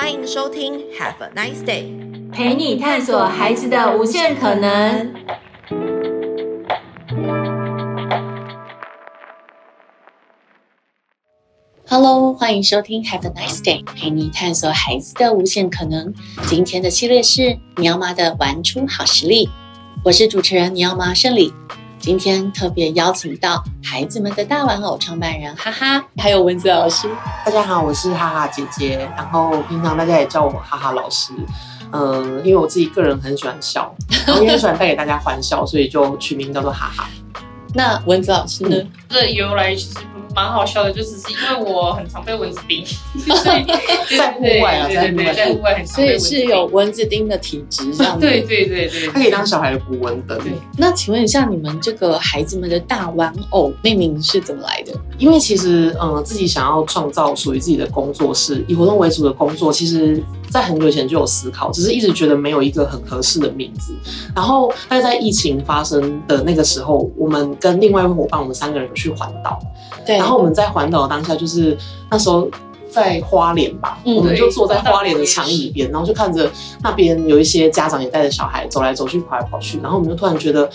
欢迎收听 Have a nice day，陪你探索孩子的无限可能。Hello，欢迎收听 Have a nice day，陪你探索孩子的无限可能。今天的系列是你要妈的玩出好实力，我是主持人你要妈胜利。今天特别邀请到孩子们的大玩偶创办人哈哈，还有文子老师。大家好，我是哈哈姐姐，然后平常大家也叫我哈哈老师。嗯，因为我自己个人很喜欢笑，然后因为喜欢带给大家欢笑，所以就取名叫做哈哈。那文子老师呢？这由来其实。蛮好笑的，就只是因为我很常被蚊子叮，所以 在户外啊，在户外，在户外很所以是有蚊子叮的体质这样 子。对对对对，它可以当小孩的捕蚊灯。那请问一下，你们这个孩子们的大玩偶命名是怎么来的？因为其实，嗯，自己想要创造属于自己的工作室，以活动为主的工作，其实。在很久以前就有思考，只是一直觉得没有一个很合适的名字。然后，但是在疫情发生的那个时候，我们跟另外一位伙伴，我们三个人有去环岛。对。然后我们在环岛当下，就是那时候在花莲吧，嗯、我们就坐在花莲的长椅边，然后就看着那边有一些家长也带着小孩走来走去、跑来跑去，然后我们就突然觉得。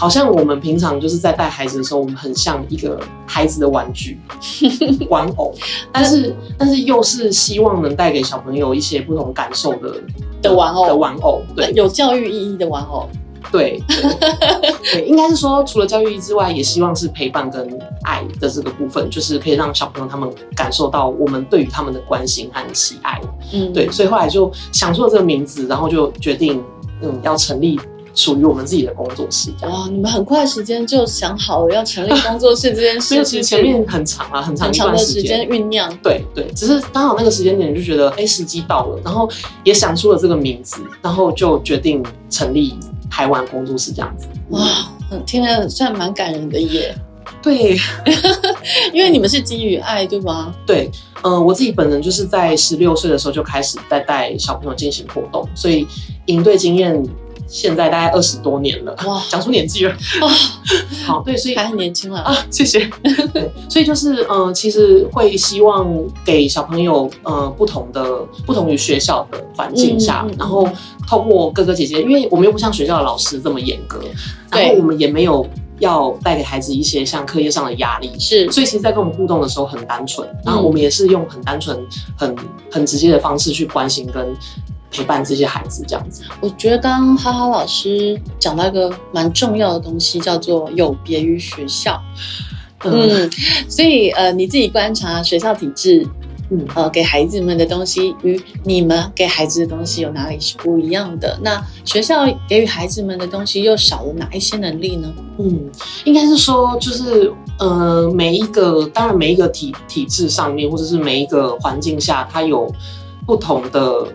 好像我们平常就是在带孩子的时候，我们很像一个孩子的玩具、玩偶，但是但是又是希望能带给小朋友一些不同感受的的玩偶。的玩偶，对，有教育意义的玩偶，对对，对，应该是说除了教育意义之外，也希望是陪伴跟爱的这个部分，就是可以让小朋友他们感受到我们对于他们的关心和喜爱，嗯，对，所以后来就想出了这个名字，然后就决定嗯要成立。属于我们自己的工作室。哇，你们很快时间就想好了要成立工作室这件事情。其实前面很长啊，很长很长的时间酝酿。对对，只是刚好那个时间点就觉得，哎，时机到了，然后也想出了这个名字，然后就决定成立孩玩工作室这样子。哇，听了算蛮感人的耶。对，因为你们是基于爱，对吗？对，呃，我自己本人就是在十六岁的时候就开始在带小朋友进行活动，所以营队经验。现在大概二十多年了，哇，讲出年纪了，啊，好，对，所以还很年轻了啊，谢谢。对，所以就是，嗯、呃，其实会希望给小朋友，呃，不同的、不同于学校的环境下，嗯嗯嗯、然后透过哥哥姐姐，因为我们又不像学校的老师这么严格，然后我们也没有要带给孩子一些像课业上的压力，是，所以其实，在跟我们互动的时候很单纯，然后我们也是用很单纯、很很直接的方式去关心跟。陪伴这些孩子这样子，我觉得刚刚哈哈老师讲到一个蛮重要的东西，叫做有别于学校。嗯，嗯，所以呃，你自己观察学校体制，嗯，呃，给孩子们的东西与你们给孩子的东西有哪里是不一样的？那学校给予孩子们的东西又少了哪一些能力呢？嗯，应该是说，就是呃，每一个当然每一个体体制上面，或者是每一个环境下，它有不同的。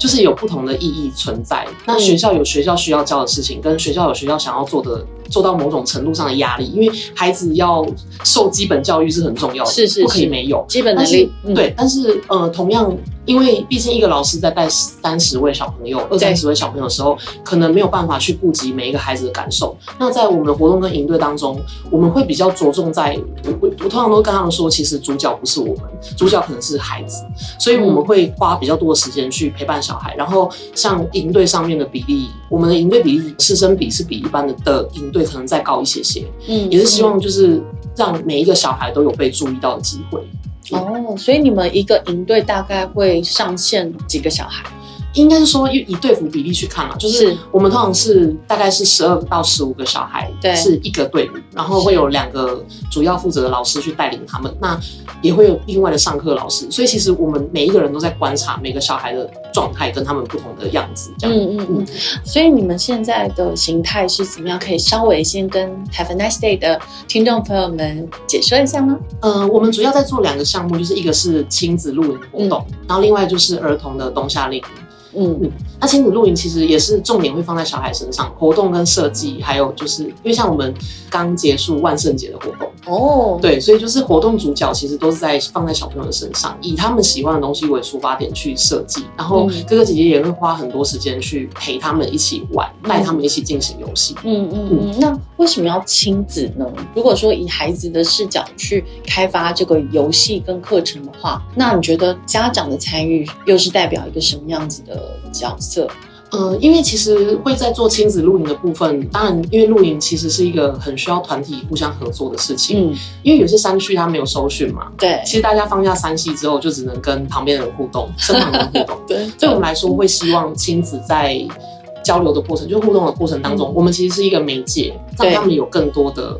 就是有不同的意义存在。那学校有学校需要教的事情，跟学校有学校想要做的，做到某种程度上的压力。因为孩子要受基本教育是很重要的，是是是，不可以没有基本能力。对，但是呃，同样。因为毕竟一个老师在带三十位小朋友、二三十位小朋友的时候，可能没有办法去顾及每一个孩子的感受。那在我们的活动跟营队当中，我们会比较着重在，我我通常都跟他们说，其实主角不是我们，主角可能是孩子，所以我们会花比较多的时间去陪伴小孩。然后像营队上面的比例，我们的营队比例师生比是比一般的的营队可能再高一些些，嗯，也是希望就是让每一个小孩都有被注意到的机会。哦，所以你们一个营队大概会上线几个小孩？应该是说以以队服比例去看嘛，就是我们通常是大概是十二到十五个小孩，对，是一个队伍，然后会有两个主要负责的老师去带领他们，那也会有另外的上课老师，所以其实我们每一个人都在观察每个小孩的状态跟他们不同的样子，这样。嗯嗯嗯。所以你们现在的形态是怎么样？可以稍微先跟 Have a nice day 的听众朋友们解说一下吗？呃，我们主要在做两个项目，就是一个是亲子露营活动，嗯、然后另外就是儿童的冬夏令营。嗯。嗯，那亲子露营其实也是重点会放在小孩身上，活动跟设计，还有就是因为像我们刚结束万圣节的活动。哦，对，所以就是活动主角其实都是在放在小朋友的身上，以他们喜欢的东西为出发点去设计，然后哥哥姐姐也会花很多时间去陪他们一起玩，带他们一起进行游戏。嗯嗯嗯。那为什么要亲子呢？如果说以孩子的视角去开发这个游戏跟课程的话，那你觉得家长的参与又是代表一个什么样子的角色？呃，因为其实会在做亲子露营的部分，当然，因为露营其实是一个很需要团体互相合作的事情。嗯，因为有些山区它没有收讯嘛。对。其实大家放下山系之后，就只能跟旁边的人互动，身旁人互动。对。对我们来说，会希望亲子在交流的过程，就互动的过程当中，嗯、我们其实是一个媒介，让他们有更多的。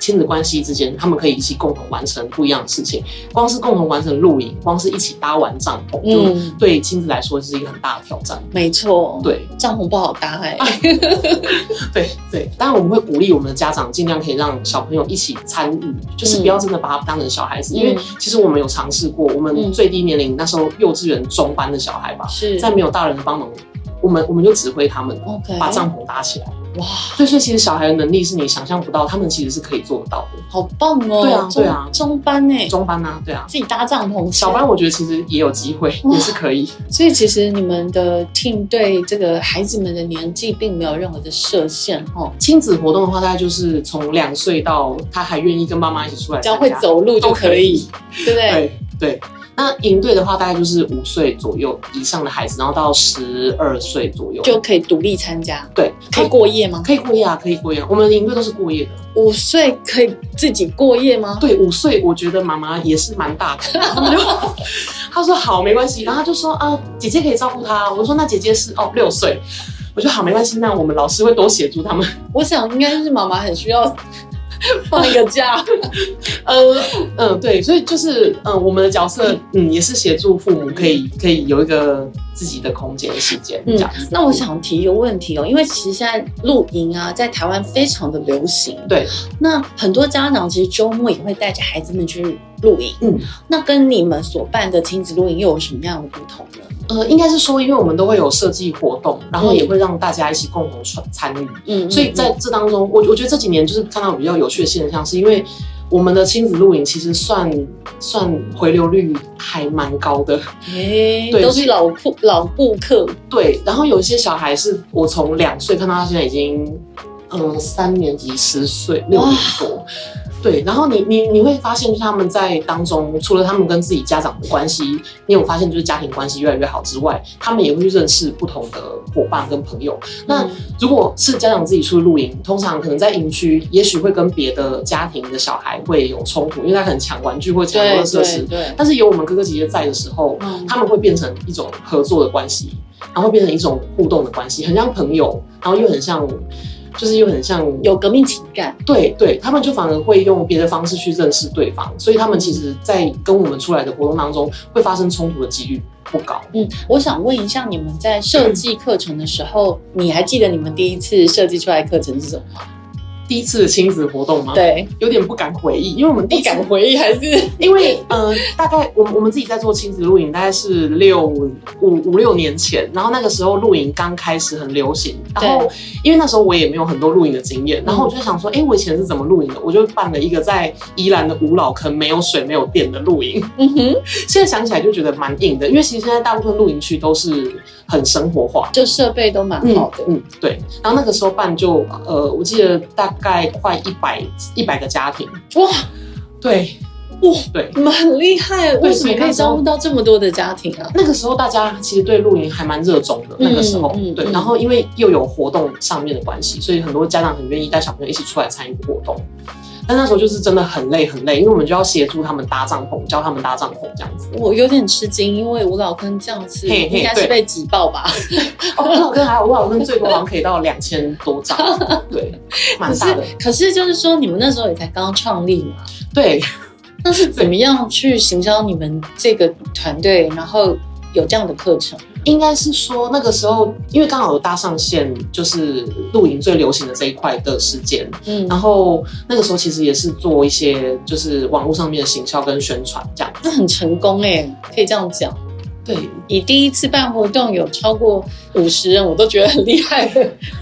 亲子关系之间，他们可以一起共同完成不一样的事情。光是共同完成露营，光是一起搭完帐篷，就对亲子来说是一个很大的挑战。没错，对，帐篷不好搭哎。对对，当然我们会鼓励我们的家长尽量可以让小朋友一起参与，就是不要真的把他当成小孩子，因为其实我们有尝试过，我们最低年龄那时候幼稚园中班的小孩吧，是在没有大人的帮忙，我们我们就指挥他们把帐篷搭起来。哇，对，所以其实小孩的能力是你想象不到，他们其实是可以做得到的，好棒哦！对啊，对啊，中班呢？中班啊，对啊，自己搭帐篷。小班我觉得其实也有机会，也是可以。所以其实你们的 team 对这个孩子们的年纪并没有任何的设限哦。亲子活动的话，大概就是从两岁到他还愿意跟妈妈一起出来，只要会走路就可以，对不对？对对。那营队的话，大概就是五岁左右以上的孩子，然后到十二岁左右就可以独立参加。对，可以过夜吗？可以过夜啊，可以过夜。我们的营队都是过夜的。五岁可以自己过夜吗？对，五岁我觉得妈妈也是蛮大的。他 说好，没关系。然后他就说啊，姐姐可以照顾他。我说那姐姐是哦六岁。我说好，没关系。那我们老师会多协助他们。我想应该是妈妈很需要。放一个假，嗯 嗯，对，所以就是嗯，我们的角色嗯也是协助父母可以可以有一个自己的空间时间这样子。那我想提一个问题哦，因为其实现在露营啊，在台湾非常的流行。对，那很多家长其实周末也会带着孩子们去露营。嗯，那跟你们所办的亲子露营又有什么样的不同呢？呃，应该是说，因为我们都会有设计活动，然后也会让大家一起共同参参与，嗯，所以在这当中，我我觉得这几年就是看到比较有趣的现象，是因为我们的亲子露营其实算算回流率还蛮高的，哎，对，都是老顾老顾客，对，然后有一些小孩是我从两岁看到他现在已经，嗯，三年级十岁六年多。对，然后你你你会发现，就是他们在当中，除了他们跟自己家长的关系，你有发现就是家庭关系越来越好之外，他们也会去认识不同的伙伴跟朋友。那如果是家长自己出去露营，通常可能在营区，也许会跟别的家庭的小孩会有冲突，因为他可能抢玩具或抢游乐设施。对，但是有我们哥哥姐姐在的时候，他们会变成一种合作的关系，然后会变成一种互动的关系，很像朋友，然后又很像。就是又很像有革命情感，对对，他们就反而会用别的方式去认识对方，所以他们其实，在跟我们出来的活动当中，会发生冲突的几率不高。嗯，我想问一下，你们在设计课程的时候，嗯、你还记得你们第一次设计出来的课程是什么吗？第一次的亲子活动吗？对，有点不敢回忆，因为我们第一次不敢回忆还是因为呃，大概我们我们自己在做亲子露营，大概是六五五六年前，然后那个时候露营刚开始很流行，然后因为那时候我也没有很多露营的经验，然后我就想说，哎、欸，我以前是怎么露营的？我就办了一个在宜兰的五老坑没有水没有电的露营。嗯哼，现在想起来就觉得蛮硬的，因为其实现在大部分露营区都是很生活化，就设备都蛮好的嗯。嗯，对。然后那个时候办就呃，我记得大。大概快一百一百个家庭。哇，对。哇，对，你们很厉害，为什么可以招募到这么多的家庭啊？那个时候大家其实对露营还蛮热衷的，那个时候，嗯嗯、对，然后因为又有活动上面的关系，所以很多家长很愿意带小朋友一起出来参与活动。但那时候就是真的很累很累，因为我们就要协助他们搭帐篷，教他们搭帐篷这样子。我有点吃惊，因为吴老坑这样子应该是被挤爆吧？哦，吴老坑还好，吴老坑最多好像可以到两千多张，对，蛮大的。可是就是说，你们那时候也才刚刚创立嘛？对。那是怎么样去行销你们这个团队，然后有这样的课程？应该是说那个时候，因为刚好有搭上线，就是露营最流行的这一块的时间。嗯，然后那个时候其实也是做一些就是网络上面的行销跟宣传，这样。那很成功哎，可以这样讲。对，你第一次办活动有超过五十人，我都觉得很厉害。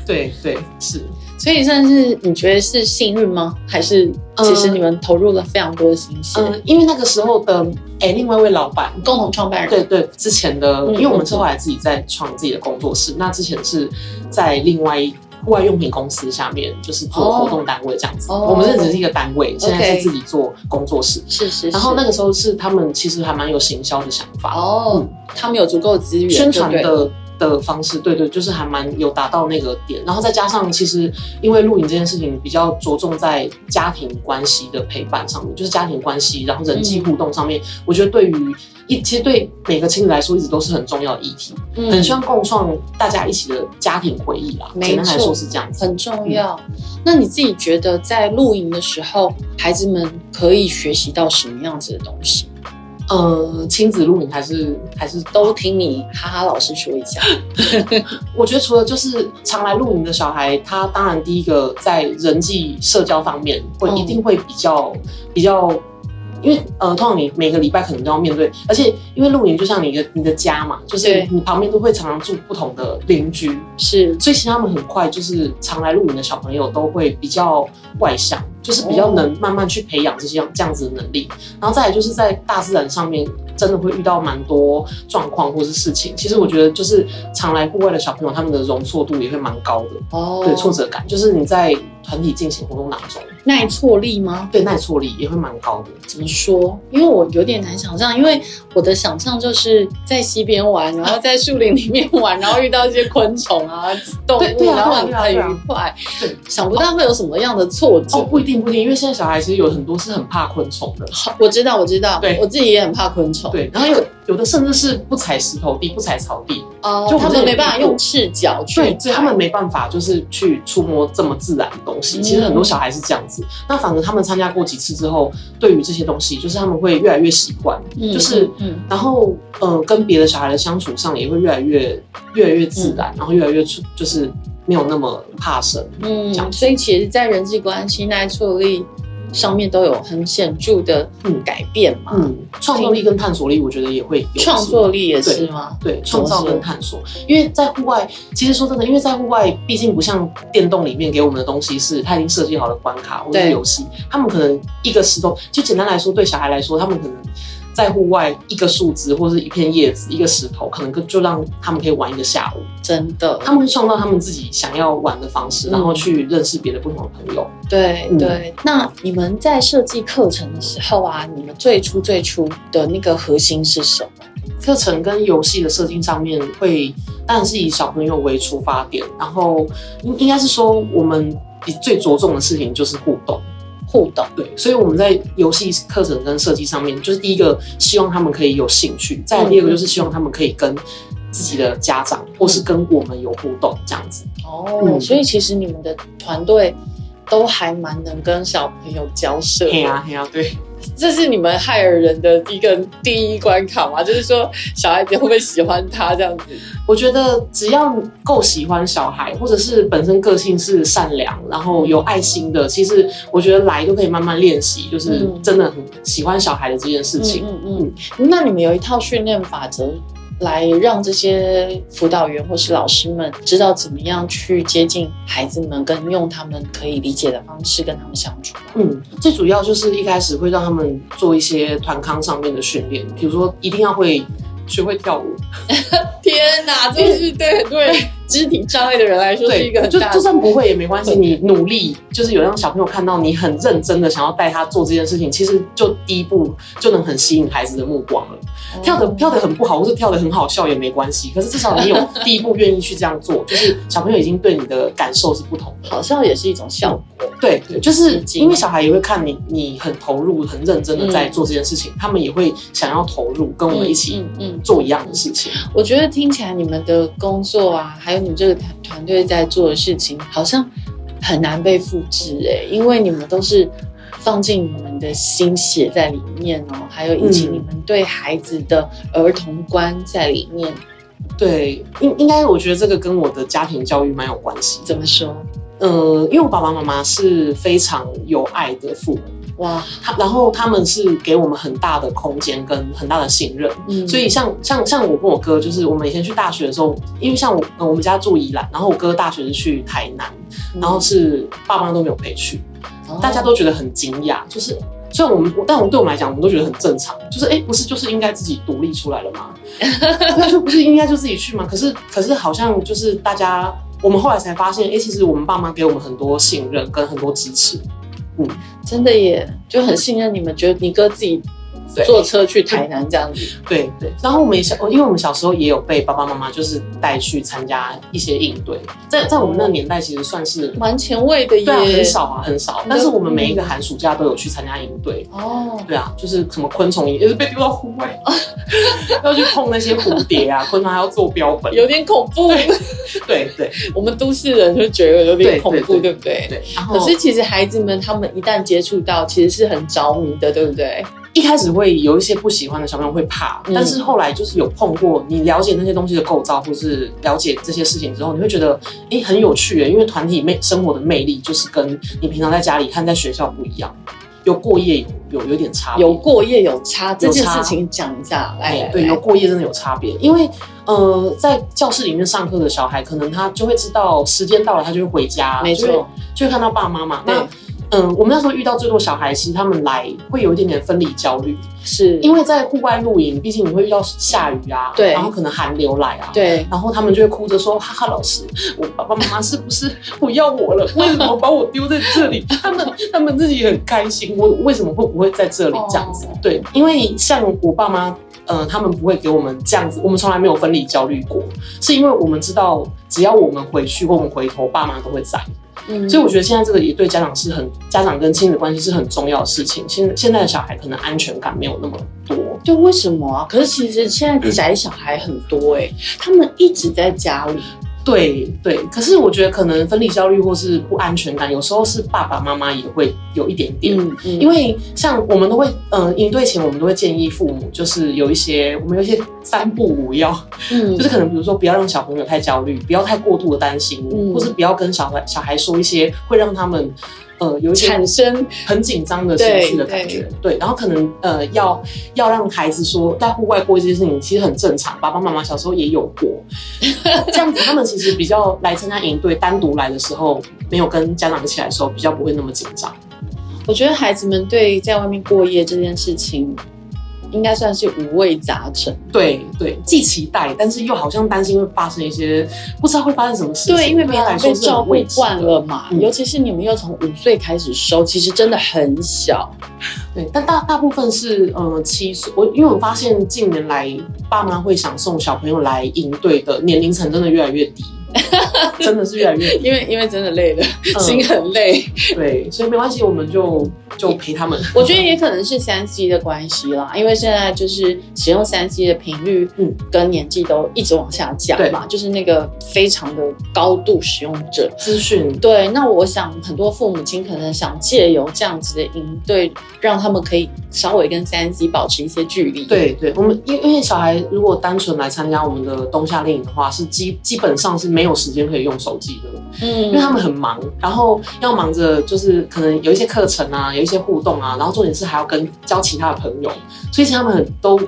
对对是。所以算是你觉得是幸运吗？还是其实你们投入了非常多的心血？嗯，因为那个时候的哎、欸，另外一位老板共同创办人，对对，之前的，因为我们是后来自己在创自己的工作室，嗯、那之前是在另外一户外用品公司下面，就是做活动单位这样子。哦、我们这只是一个单位，哦、现在是自己做工作室。是是，是。然后那个时候是他们其实还蛮有行销的想法。哦，嗯、他们有足够的资源，宣传的的方式，对对，就是还蛮有达到那个点。然后再加上，其实因为露营这件事情比较着重在家庭关系的陪伴上面，就是家庭关系，然后人际互动上面，嗯、我觉得对于。一其实对每个亲子来说，一直都是很重要的议题，嗯、很希望共创大家一起的家庭回忆啦。简单来说是这样子，很重要。嗯、那你自己觉得在露营的时候，孩子们可以学习到什么样子的东西？呃，亲子露营还是还是都听你哈哈老师说一下。我觉得除了就是常来露营的小孩，他当然第一个在人际社交方面会一定会比较、嗯、比较。因为呃，通常你每个礼拜可能都要面对，而且因为露营就像你的你的家嘛，就是你旁边都会常常住不同的邻居，是，所以其实他们很快就是常来露营的小朋友都会比较外向，就是比较能慢慢去培养这些这样子的能力，然后再来就是在大自然上面真的会遇到蛮多状况或是事情，其实我觉得就是常来户外的小朋友他们的容错度也会蛮高的哦，对，挫折感就是你在团体进行活动当中。耐挫力吗？对，耐挫力也会蛮高的。怎么说？因为我有点难想象，因为我的想象就是在溪边玩，然后在树林里面玩，然后遇到一些昆虫啊、动物，对，然后很很愉快。对，想不到会有什么样的挫折。哦，不一定，不一定，因为现在小孩其实有很多是很怕昆虫的。好，我知道，我知道，对，我自己也很怕昆虫。对，然后有有的甚至是不踩石头地，不踩草地。哦，就他们没办法用赤脚去，对，所以他们没办法就是去触摸这么自然的东西。其实很多小孩是这样子，那反而他们参加过几次之后，对于这些东西，就是他们会越来越习惯，嗯，就是，嗯然后呃，跟别的小孩的相处上也会越来越越来越自然，然后越来越就是没有那么怕生，嗯，这样。所以其实，在人际关系耐挫力。上面都有很显著的改变嘛，嗯，创造力跟探索力，我觉得也会有。创作力也是吗？对，创造跟探索，因为在户外，其实说真的，因为在户外，毕竟不像电动里面给我们的东西是，他已经设计好的关卡或者游戏，他们可能一个石头，就简单来说，对小孩来说，他们可能。在户外，一个树枝或是一片叶子，一个石头，可能就让他们可以玩一个下午。真的，他们会创造他们自己想要玩的方式，嗯、然后去认识别的不同的朋友。对、嗯、对。那你们在设计课程的时候啊，你们最初最初的那个核心是什么？课程跟游戏的设定上面会，当然是以小朋友为出发点，然后应应该是说，我们最着重的事情就是互动。互动，对，所以我们在游戏课程跟设计上面，就是第一个希望他们可以有兴趣，再来第二个就是希望他们可以跟自己的家长或是跟我们有互动这样子。哦，嗯、所以其实你们的团队都还蛮能跟小朋友交涉。对啊，对啊，对。这是你们害尔人的一个第一关卡吗？就是说小孩子会不会喜欢他这样子？我觉得只要够喜欢小孩，或者是本身个性是善良，然后有爱心的，其实我觉得来都可以慢慢练习，就是真的很喜欢小孩的这件事情。嗯嗯，嗯，嗯。那你们有一套训练法则？来让这些辅导员或是老师们知道怎么样去接近孩子们，跟用他们可以理解的方式跟他们相处。嗯，最主要就是一开始会让他们做一些团康上面的训练，比如说一定要会学会跳舞。天哪，这是对很多人肢体障碍的人来说是一个很大的。就就算不会也没关系，你努力就是有让小朋友看到你很认真的想要带他做这件事情，其实就第一步就能很吸引孩子的目光了。跳的跳的很不好，或是跳的很好笑也没关系。可是至少你有 第一步愿意去这样做，就是小朋友已经对你的感受是不同的，好笑也是一种效果。对对，就是因为小孩也会看你，你很投入、很认真的在做这件事情，他们也会想要投入，跟我们一起嗯做一样的事情。我觉得听起来你们的工作啊，还有你们这个团团队在做的事情，好像很难被复制哎，因为你们都是。放进你们的心血在里面哦，还有以及你们对孩子的儿童观在里面。嗯、对，应应该我觉得这个跟我的家庭教育蛮有关系。怎么说？呃，因为我爸爸妈妈是非常有爱的父母，哇，他然后他们是给我们很大的空间跟很大的信任，嗯，所以像像像我跟我哥，就是我们以前去大学的时候，因为像我我们家住宜兰，然后我哥大学是去台南，然后是爸妈都没有陪去。大家都觉得很惊讶，就是虽然我们，但我们对我们来讲，我们都觉得很正常，就是哎、欸，不是就是应该自己独立出来了吗？那就不是应该就自己去吗？可是可是好像就是大家我们后来才发现，哎、欸，其实我们爸妈给我们很多信任跟很多支持。嗯，真的耶，就很信任你们，觉得你哥自己。坐车去台南这样子，对对。然后我们也小，因为我们小时候也有被爸爸妈妈就是带去参加一些营队，在在我们那个年代其实算是蛮前卫的耶，对啊，很少啊，很少。但是我们每一个寒暑假都有去参加营队哦，对啊，就是什么昆虫营也是被丢到户外，要去碰那些蝴蝶啊，昆虫还要做标本，有点恐怖。对对，我们都市人就觉得有点恐怖，对不对？对。可是其实孩子们他们一旦接触到，其实是很着迷的，对不对？一开始会有一些不喜欢的小朋友会怕，但是后来就是有碰过，你了解那些东西的构造，或是了解这些事情之后，你会觉得哎、欸、很有趣诶，因为团体魅生活的魅力就是跟你平常在家里看在学校不一样，有过夜有有有点差别，有过夜有差这件事情讲一下，哎，对，有过夜真的有差别，因为呃在教室里面上课的小孩，可能他就会知道时间到了，他就会回家，没错，就会看到爸爸妈妈那。嗯，我们那时候遇到最多小孩，其实他们来会有一点点分离焦虑，是因为在户外露营，毕竟你会遇到下雨啊，对，然后可能寒流来啊，对，然后他们就会哭着说：“哈哈，老师，我爸爸妈妈是不是不要我了？为什么把我丢在这里？他们他们自己很开心，我为什么会不会在这里这样子？对，因为像我爸妈，嗯、呃，他们不会给我们这样子，我们从来没有分离焦虑过，是因为我们知道，只要我们回去或我们回头，爸妈都会在。嗯，所以我觉得现在这个也对家长是很，家长跟亲子关系是很重要的事情。现现在的小孩可能安全感没有那么多，就为什么啊？可是其实现在宅小孩很多哎、欸，他们一直在家里。对对，可是我觉得可能分离焦虑或是不安全感，有时候是爸爸妈妈也会有一点点。嗯嗯，因为像我们都会，嗯、呃，营队前我们都会建议父母，就是有一些我们有一些三不五要，嗯，就是可能比如说不要让小朋友太焦虑，不要太过度的担心，嗯，或是不要跟小孩小孩说一些会让他们。呃，有产生很紧张的情绪的感觉，对，对，然后可能呃，要要让孩子说，在户外过一些事情其实很正常，爸爸妈妈小时候也有过，这样子他们其实比较来参加营队，单独来的时候，没有跟家长一起来的时候，比较不会那么紧张。我觉得孩子们对在外面过夜这件事情。应该算是五味杂陈，对对，既期待，但是又好像担心会发生一些不知道会发生什么事情。对，因为没有被照顾惯了嘛，嗯、尤其是你们又从五岁开始收，其实真的很小。对，但大大部分是呃七岁。我因为我发现近年来爸妈会想送小朋友来应对的年龄层真的越来越低。真的是越来越，因为因为真的累了，嗯、心很累。对，所以没关系，我们就就陪他们。我觉得也可能是三 C 的关系啦，因为现在就是使用三 C 的频率，嗯，跟年纪都一直往下降嘛，对就是那个非常的高度使用者资讯。对，那我想很多父母亲可能想借由这样子的应对，让他们可以稍微跟三 C 保持一些距离。对对，我们因为因为小孩如果单纯来参加我们的冬夏令营的话，是基基本上是没有时间可以用手机的，嗯，因为他们很忙，然后要忙着就是可能有一些课程啊，有一些互动啊，然后重点是还要跟交其他的朋友，所以其实他们都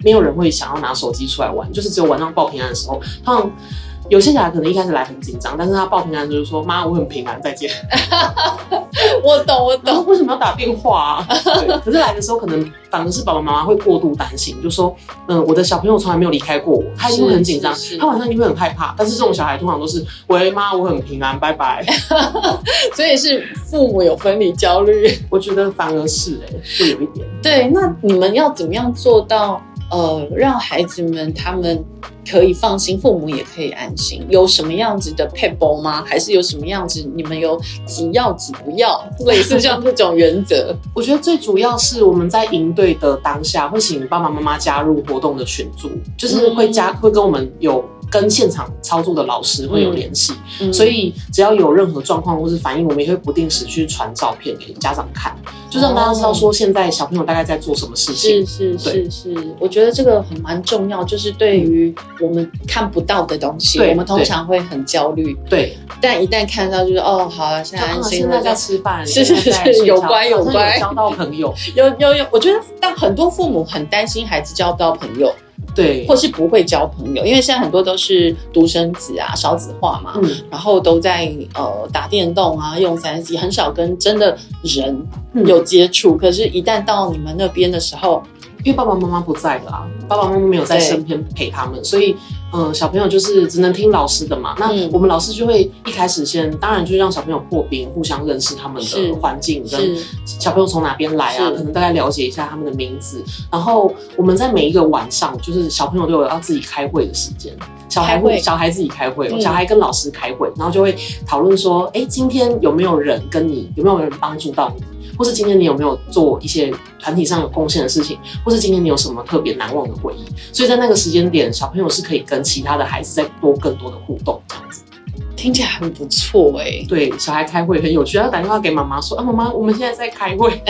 没有人会想要拿手机出来玩，就是只有晚上报平安的时候，他们。有些小孩可能一开始来很紧张，但是他报平安就是说，妈，我很平安，再见。我懂，我懂。为什么要打电话啊？对。可是来的时候，可能反而是爸爸妈妈会过度担心，就说，嗯，我的小朋友从来没有离开过我，他一定会很紧张，他晚上一定会很害怕。但是这种小孩通常都是，喂，妈，我很平安，拜拜。所以是父母有分离焦虑，我觉得反而是哎、欸，会有一点。对，那你们要怎么样做到？呃，让孩子们他们可以放心，父母也可以安心。有什么样子的配包吗？还是有什么样子？你们有几要几不要？类似像这种原则？我觉得最主要是我们在营队的当下，会请爸爸妈妈加入活动的群组，就是会加会跟我们有。跟现场操作的老师会有联系，所以只要有任何状况或是反应，我们也会不定时去传照片给家长看，就让大家知道说现在小朋友大概在做什么事情。是是是是，我觉得这个很蛮重要，就是对于我们看不到的东西，嗯、我们通常会很焦虑。对，但一旦看到，就是哦，好了，现在安心了，现在在吃饭，是是是，有乖有乖，交到朋友，有有有，我觉得但很多父母很担心孩子交不到朋友。对，或是不会交朋友，因为现在很多都是独生子啊、少子化嘛，嗯，然后都在呃打电动啊、用三 C，很少跟真的人有接触。嗯，可是，一旦到你们那边的时候，因为爸爸妈妈不在了啊，爸爸妈妈没有在身边陪他们，所以嗯、呃，小朋友就是只能听老师的嘛。那我们老师就会一开始先，当然就是让小朋友破冰，互相认识他们的环境，跟小朋友从哪边来啊，可能大概了解一下他们的名字。然后我们在每一个晚上，就是小朋友都有要自己开会的时间。小孩会，小孩自己开会，小孩跟老师开会，然后就会讨论说，哎，今天有没有人跟你，有没有人帮助到你，或是今天你有没有做一些团体上有贡献的事情，或是今天你有什么特别难忘的回忆？所以在那个时间点，小朋友是可以跟其他的孩子再多更多的互动，这样子听起来很不错哎。对，小孩开会很有趣，他打电话给妈妈说，啊，妈妈，我们现在在开会，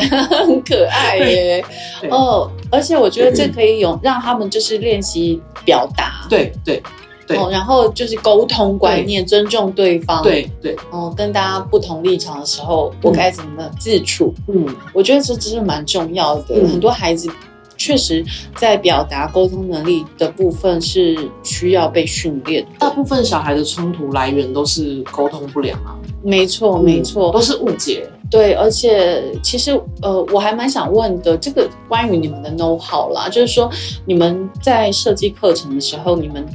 很可爱耶。哦，而且我觉得这可以有让他们就是练习表达。对对。对哦，然后就是沟通观念，尊重对方。对对。哦，跟大家不同立场的时候，我该怎么自处？嗯，我觉得这真是蛮重要的。很多孩子确实在表达沟通能力的部分是需要被训练。大部分小孩的冲突来源都是沟通不良啊。没错，没错，都是误解。对，而且其实呃，我还蛮想问的，这个关于你们的 know how 啦，就是说你们在设计课程的时候，你们。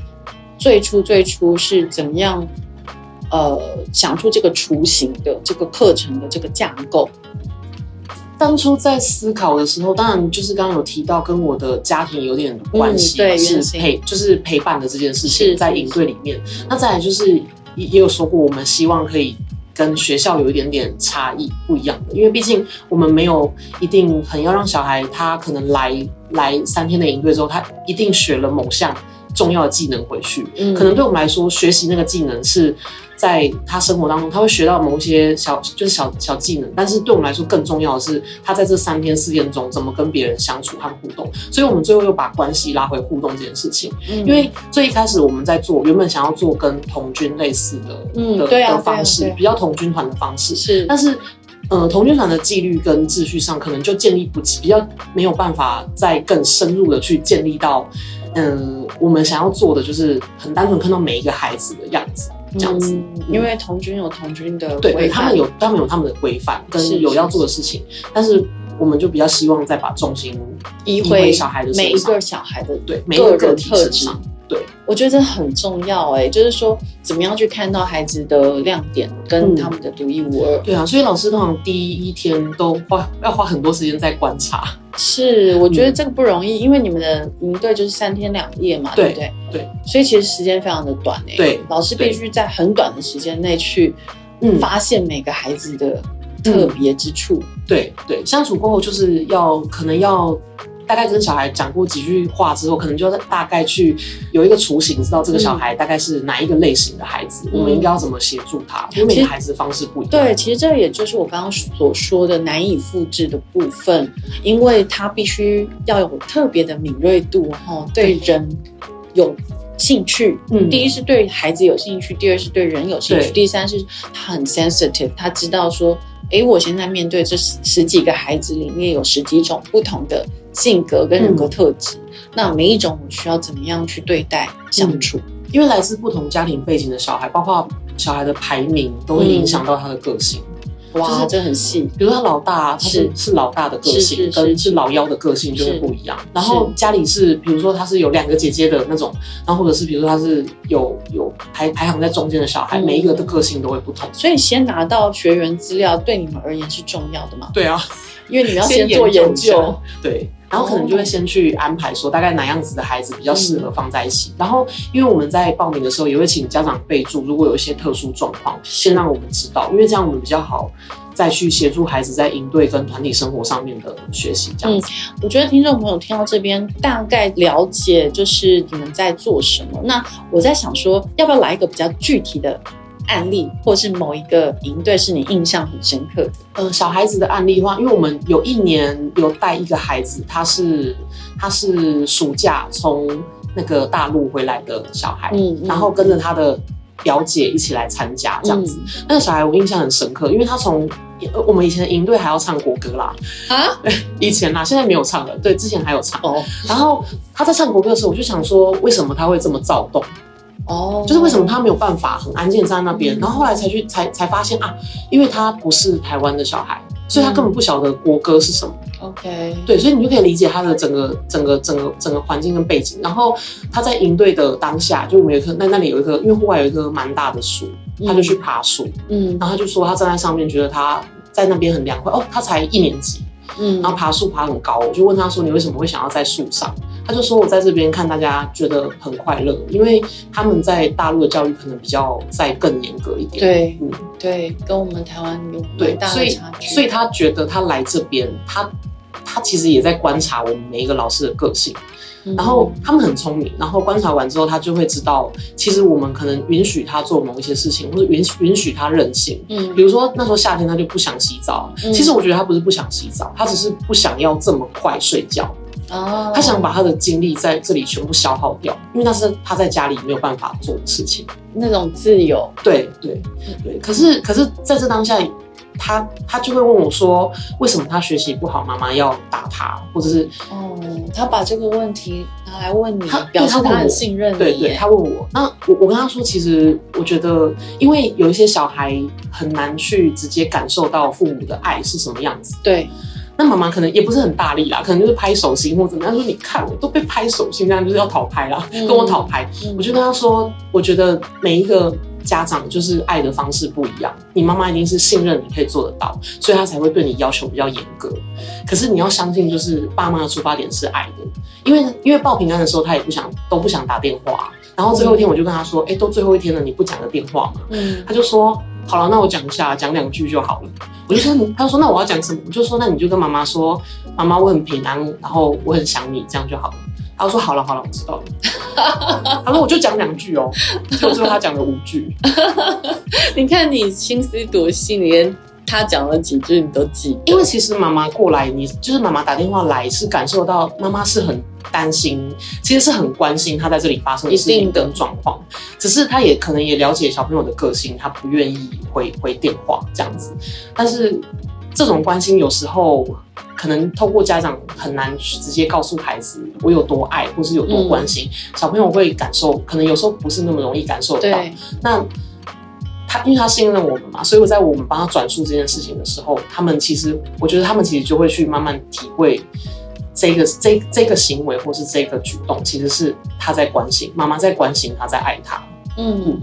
最初最初是怎么样，呃，想出这个雏形的这个课程的这个架构？当初在思考的时候，当然就是刚刚有提到跟我的家庭有点关系，嗯、对，是陪就是陪伴的这件事情，在营队里面。那再来就是也也有说过，我们希望可以跟学校有一点点差异不一样的，因为毕竟我们没有一定很要让小孩他可能来来三天的营队之后，他一定学了某项。重要的技能回去，嗯，可能对我们来说，学习那个技能是在他生活当中，他会学到某些小，就是小小技能。但是对我们来说，更重要的是他在这三天四天中怎么跟别人相处和互动。所以，我们最后又把关系拉回互动这件事情。嗯，因为最一开始我们在做，原本想要做跟童军类似的，嗯，的的方式，比较童军团的方式是。但是，呃，童军团的纪律跟秩序上，可能就建立不起，比较没有办法再更深入的去建立到。嗯，我们想要做的就是很单纯看到每一个孩子的样子，这样子。嗯、因为童军有童军的对，他们有他们有他们的规范跟有要做的事情，是是是，但是我们就比较希望再把重心移回小孩的身上，每一个小孩的对每一个个体身上。对，我觉得这很重要哎、欸，就是说怎么样去看到孩子的亮点跟他们的独一无二。对啊，所以老师通常第一天都花 要花很多时间在观察。是，我觉得这个不容易，嗯、因为你们的营队就是三天两夜嘛，对，对不对？对，所以其实时间非常的短哎、欸。对，老师必须在很短的时间内去发现每个孩子的特别之处。嗯、对对，相处过后就是要可能要。大概跟小孩讲过几句话之后，可能就大概去有一个雏形，知道这个小孩大概是哪一个类型的孩子，嗯、我们应该要怎么协助他。因为每个孩子的方式不一样。对，其实这也就是我刚刚所说的难以复制的部分，因为他必须要有特别的敏锐度，哈，对人有兴趣。嗯，第一是对孩子有兴趣，第二是对人有兴趣，第三是他很 sensitive，他知道说。诶，我现在面对这十十几个孩子里面有十几种不同的性格跟人格特质，嗯、那每一种我需要怎么样去对待相处？嗯、因为来自不同家庭背景的小孩，包括小孩的排名，都会影响到他的个性。嗯哇，这很细。比如说他老大，他是是老大的个性，跟是老幺的个性就会不一样。然后家里是，比如说他是有两个姐姐的那种，然后或者是比如说他是有有排排行在中间的小孩，每一个的个性都会不同。所以先拿到学员资料对你们而言是重要的吗？对啊，因为你们要先做研究。对。然后可能就会先去安排说大概哪样子的孩子比较适合放在一起。嗯、然后因为我们在报名的时候也会请家长备注，如果有一些特殊状况，先让我们知道，因为这样我们比较好再去协助孩子在应对跟团体生活上面的学习。这样子，嗯，我觉得听众朋友听到这边大概了解就是你们在做什么。那我在想说，要不要来一个比较具体的？案例，或是某一个营队是你印象很深刻的？呃，小孩子的案例的话，因为我们有一年有带一个孩子，他是他是暑假从那个大陆回来的小孩，嗯，嗯，然后跟着他的表姐一起来参加这样子。嗯、那个小孩我印象很深刻，因为他从我们以前的营队还要唱国歌啦啊，以前啦，现在没有唱了，对，之前还有唱哦。然后他在唱国歌的时候，我就想说，为什么他会这么躁动？哦，就是为什么他没有办法很安静站在那边，然后后来才去才才发现啊，因为他不是台湾的小孩，所以他根本不晓得国歌是什么。OK，对，所以你就可以理解他的整个整个整个整个环境跟背景。然后他在营队的当下，就我们有一棵那那里有一棵，因为户外有一棵蛮大的树，他就去爬树，嗯，然后他就说他站在上面，觉得他在那边很凉快。哦，他才一年级，嗯，然后爬树爬很高，我就问他说，你为什么会想要在树上？他就说我在这边看大家觉得很快乐，因为他们在大陆的教育可能比较再更严格一点，对，嗯，对，跟我们台湾有对大的差距，所以他觉得他来这边，他。他其实也在观察我们每一个老师的个性，然后他们很聪明，然后观察完之后，他就会知道，其实我们可能允许他做某一些事情，或者允允许他任性。嗯，比如说那时候夏天他就不想洗澡，其实我觉得他不是不想洗澡，他只是不想要这么快睡觉。哦，他想把他的精力在这里全部消耗掉，因为那是他在家里没有办法做的事情，那种自由。对对对，可是可是在这当下。他他就会问我说：“为什么他学习不好，妈妈要打他？或者是……哦，他把这个问题拿来问你，他表示他很信任你。对对，他问我，那我我跟他说，其实我觉得，因为有一些小孩很难去直接感受到父母的爱是什么样子。对，那妈妈可能也不是很大力啦，可能就是拍手心或怎么样。说你看，我都被拍手心，这样就是要讨拍啦，嗯、跟我讨拍。嗯、我就跟他说，我觉得每一个。”家长就是爱的方式不一样，你妈妈一定是信任你可以做得到，所以她才会对你要求比较严格。可是你要相信，就是爸妈的出发点是爱的，因为因为报平安的时候，他也不想都不想打电话。然后最后一天，我就跟他说：“哎、嗯欸，都最后一天了，你不讲个电话吗？”嗯，他就说：“好了，那我讲一下，讲两句就好了。”我就说：“他就说那我要讲什么？”我就说：“那你就跟妈妈说，妈妈我很平安，然后我很想你，这样就好了。”他说：“好了好了，我知道了。”他说：“我就讲两句哦。”就最后他讲了五句。你看你心思多细，腻他讲了几句你都记得。因为其实妈妈过来，你就是妈妈打电话来，是感受到妈妈是很担心，其实是很关心他在这里发生的事情跟状况。只是他也可能也了解小朋友的个性，他不愿意回回电话这样子。但是这种关心有时候。可能透过家长很难直接告诉孩子我有多爱，或是有多关心，嗯、小朋友会感受，可能有时候不是那么容易感受得到。那他因为他信任我们嘛，所以我在我们帮他转述这件事情的时候，他们其实我觉得他们其实就会去慢慢体会这个这这个行为或是这个举动，其实是他在关心，妈妈在关心他，在爱他。嗯。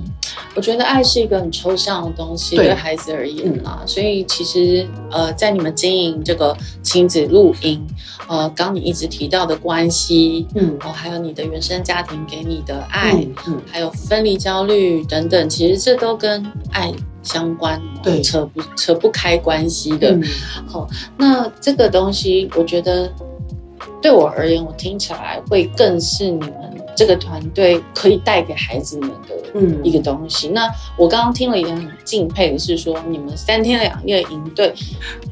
我觉得爱是一个很抽象的东西，对孩子而言啦，嗯、所以其实呃，在你们经营这个亲子录音，呃，刚你一直提到的关系，嗯，哦，还有你的原生家庭给你的爱，嗯，嗯还有分离焦虑等等，其实这都跟爱相关，对，扯不扯不开关系的。好、嗯哦，那这个东西，我觉得对我而言，我听起来会更是你们。这个团队可以带给孩子们的一个东西。嗯、那我刚刚听了一个很敬佩的是说，你们三天两夜营队，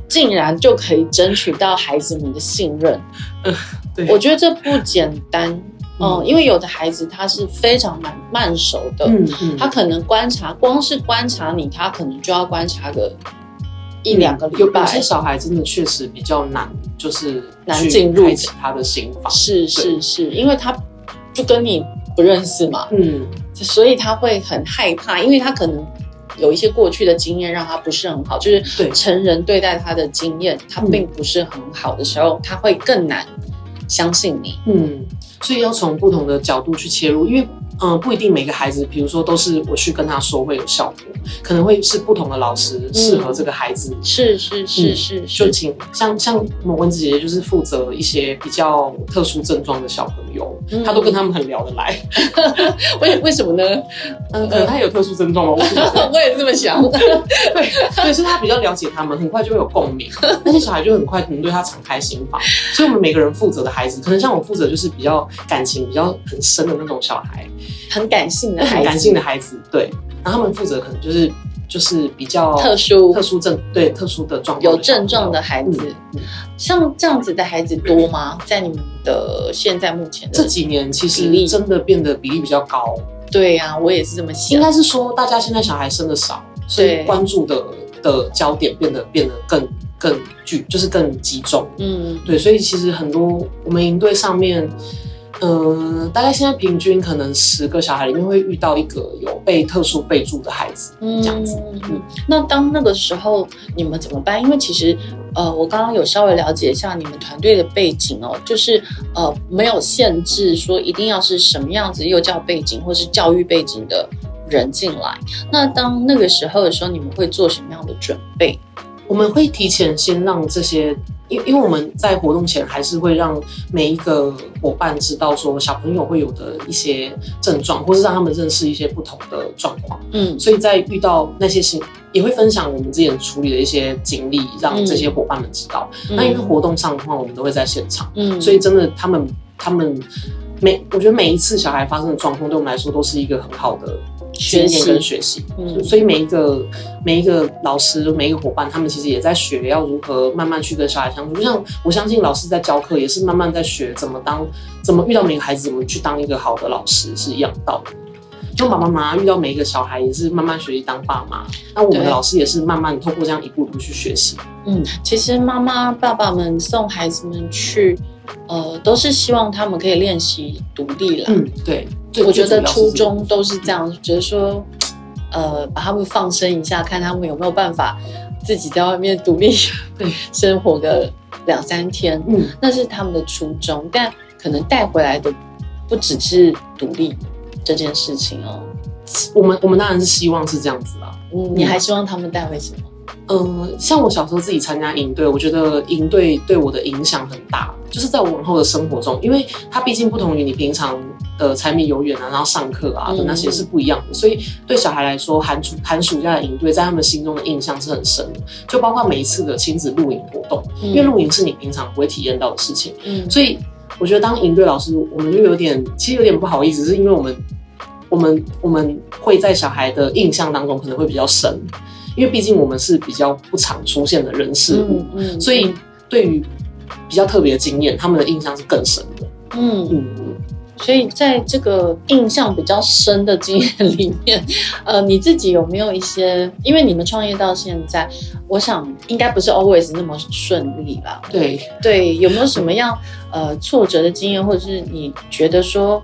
竟然就可以争取到孩子们的信任。嗯、对，我觉得这不简单。嗯，嗯，因为有的孩子他是非常慢慢熟的，嗯嗯、他可能观察，光是观察你，他可能就要观察个一两个礼拜。有些小孩真的确实比较难，就是难进入他的心房。是是是，因为他。就跟你不认识嘛，嗯，所以他会很害怕，因为他可能有一些过去的经验让他不是很好，就是成人对待他的经验，他并不是很好的时候，他会更难相信你，嗯，所以要从不同的角度去切入，因为。嗯，不一定每个孩子，比如说都是我去跟他说会有效果，可能会是不同的老师适合这个孩子。是是是是，就请像像蚊子姐姐就是负责一些比较特殊症状的小朋友，她都跟他们很聊得来。为为什么呢？嗯，可能他有特殊症状吗？我 也是这么想。对，对，是他比较了解他们，很快就会有共鸣。那些小孩就很快可能对他敞开心房。所以我们每个人负责的孩子，可能像我负责就是比较感情比较很深的那种小孩。很感性的孩子，很感性的孩子，对，然后他们负责可能就是就是比较特殊、特殊症，对，特殊的状况，有症状的孩子，嗯、像这样子的孩子多吗？在你们的现在目前的这几年，其实真的变得比例比较高。对呀、啊，我也是这么想。应该是说，大家现在小孩生的少，所以关注的的焦点变得变得更更聚，就是更集中。嗯，对，所以其实很多我们营队上面。嗯，大概现在平均可能十个小孩里面会遇到一个有被特殊备注的孩子，这样子。嗯，那当那个时候你们怎么办？因为其实呃，我刚刚有稍微了解一下你们团队的背景哦，就是呃没有限制说一定要是什么样子幼教背景或是教育背景的人进来。那当那个时候的时候，你们会做什么样的准备？我们会提前先让这些。因因为我们在活动前还是会让每一个伙伴知道说小朋友会有的一些症状，或是让他们认识一些不同的状况。嗯，所以在遇到那些事，也会分享我们之前处理的一些经历，让这些伙伴们知道。嗯、那因为活动上的话，我们都会在现场。嗯，所以真的他们他们每我觉得每一次小孩发生的状况，对我们来说都是一个很好的。学习跟学习，嗯，所以每一个每一个老师，每一个伙伴，他们其实也在学要如何慢慢去跟小孩相处。就像我相信老师在教课，也是慢慢在学怎么当，怎么遇到每个孩子，怎么去当一个好的老师，是一样的道理。就爸爸妈妈遇到每一个小孩，也是慢慢学习当爸妈。那我们的老师也是慢慢透过这样一步一步去学习。嗯，其实妈妈爸爸们送孩子们去，呃，都是希望他们可以练习独立了。嗯，对。我觉得初衷都是这样，觉得说，呃，把他们放生一下，看他们有没有办法自己在外面独立 生活个两三天。嗯，那是他们的初衷，但可能带回来的不只是独立这件事情哦。我们我们当然是希望是这样子啦。嗯，你还希望他们带回什么？嗯，像我小时候自己参加营队，我觉得营队对我的影响很大，就是在我往后的生活中，因为它毕竟不同于你平常。的柴米油盐啊，然后上课啊的那些是不一样的，所以对小孩来说，寒暑寒暑假的营队在他们心中的印象是很深的。就包括每一次的亲子露营活动，因为露营是你平常不会体验到的事情，嗯，所以我觉得当营队老师，我们就有点其实有点不好意思，是因为我们我们我们会在小孩的印象当中可能会比较深，因为毕竟我们是比较不常出现的人事物，嗯，所以对于比较特别的经验，他们的印象是更深的，嗯嗯。所以在这个印象比较深的经验里面，呃，你自己有没有一些？因为你们创业到现在，我想应该不是 always 那么顺利吧？对对，有没有什么样呃挫折的经验，或者是你觉得说，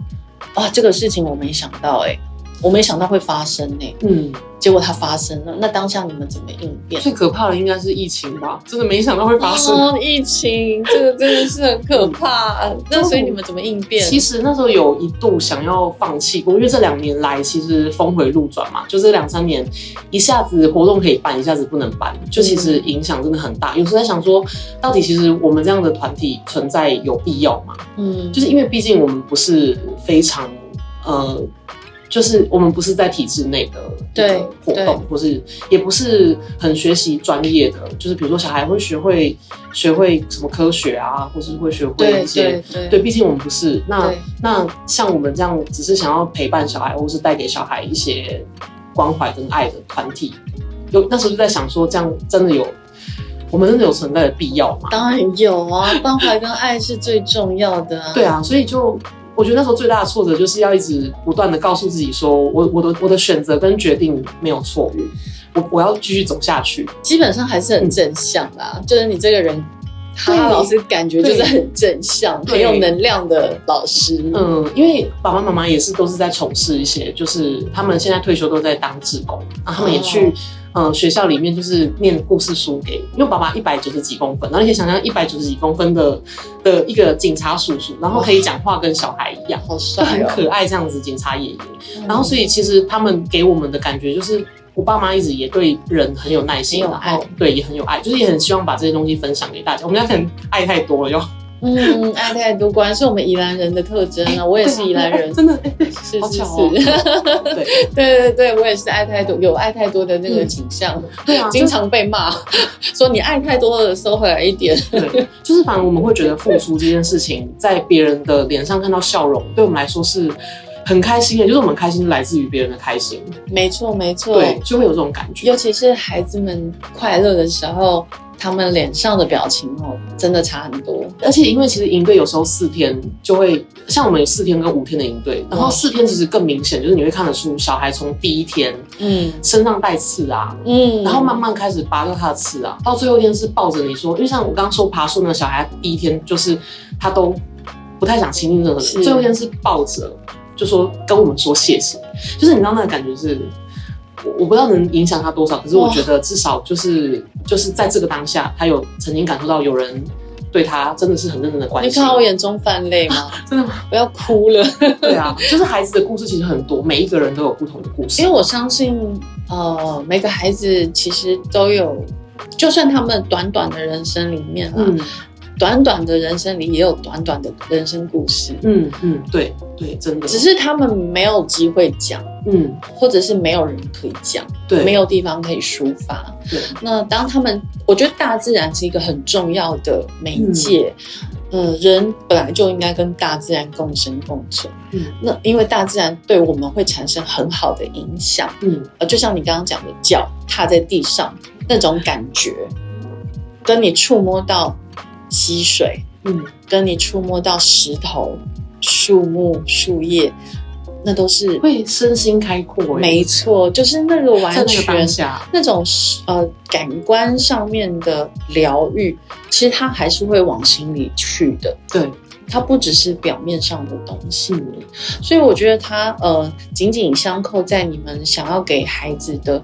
哇，这个事情我没想到，欸，哎，我没想到会发生呢，欸？嗯。结果它发生了，那当下你们怎么应变？最可怕的应该是疫情吧，真的没想到会发生。哦，疫情这个真的是很可怕。嗯、那所以你们怎么应变？其实那时候有一度想要放弃过，因为这两年来其实峰回路转嘛，就这两三年一下子活动可以办，一下子不能办，就其实影响真的很大。嗯、有时候在想说，到底其实我们这样的团体存在有必要吗？嗯，就是因为毕竟我们不是非常呃。就是我们不是在体制内的对活动，或是也不是很学习专业的，就是比如说小孩会学会学会什么科学啊，或是会学会一些对，毕竟我们不是那那像我们这样只是想要陪伴小孩，或是带给小孩一些关怀跟爱的团体，有那时候就在想说，这样真的有我们真的有存在的必要吗？当然有啊，关怀跟爱是最重要的啊。对啊，所以就。我觉得那时候最大的挫折就是要一直不断的告诉自己说，我我的我的选择跟决定没有错误，我我要继续走下去。基本上还是很正向啦，嗯、就是你这个人，哈哈老师感觉就是很正向、很有能量的老师。嗯，因为爸爸妈妈也是都是在从事一些，就是他们现在退休都在当志工，然后他们也去。嗯，学校里面就是念故事书给，因为爸爸一百九十几公分，然后你可以想象一百九十几公分的的一个警察叔叔，然后可以讲话跟小孩一样，好帅、哦，很可爱这样子，警察爷爷。嗯、然后所以其实他们给我们的感觉就是，我爸妈一直也对人很有耐心，然后对也很有爱，就是也很希望把这些东西分享给大家。我们家可能爱太多了哟。嗯，爱太多，果然是我们宜兰人的特征啊！我也是宜兰人，真的，是是是，对 对对对，我也是爱太多，有爱太多的那个倾向，对啊，经常被骂 说你爱太多了，收回来一点。对，就是反正我们会觉得付出这件事情，在别人的脸上看到笑容，对我们来说是很开心的，就是我们开心来自于别人的开心。没错没错，对，就会有这种感觉，尤其是孩子们快乐的时候。他们脸上的表情哦，真的差很多。而且因为其实营队有时候四天就会，像我们有四天跟五天的营队，然后四天其实更明显，就是你会看得出小孩从第一天，嗯，身上带刺啊，嗯，然后慢慢开始拔掉他的刺啊，到最后一天是抱着你说，因为像我刚刚说爬树那个小孩，第一天就是他都不太想亲近任何人，最后一天是抱着，就说跟我们说谢谢，就是你知道那个感觉是。我我不知道能影响他多少，可是我觉得至少就是就是在这个当下，他有曾经感受到有人对他真的是很认真的关心。你看我眼中泛泪吗？真的吗？我要哭了。对啊，就是孩子的故事其实很多，每一个人都有不同的故事。因为我相信，呃，每个孩子其实都有，就算他们短短的人生里面啊。嗯短短的人生里也有短短的人生故事，嗯嗯，对对，真的，只是他们没有机会讲，嗯，或者是没有人可以讲，对，没有地方可以抒发，对。那当他们，我觉得大自然是一个很重要的媒介，嗯，呃，人本来就应该跟大自然共生共存，嗯，那因为大自然对我们会产生很好的影响，嗯，呃，就像你刚刚讲的，脚踏在地上那种感觉，跟你触摸到。溪水，嗯，跟你触摸到石头、树木、树叶，那都是会身心开阔。没错，就是那个完全那，那种呃感官上面的疗愈，其实它还是会往心里去的。对，它不只是表面上的东西。嗯，所以我觉得它呃紧紧相扣在你们想要给孩子的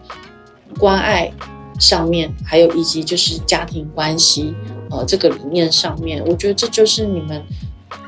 关爱上面，还有以及就是家庭关系。呃，这个理念上面，我觉得这就是你们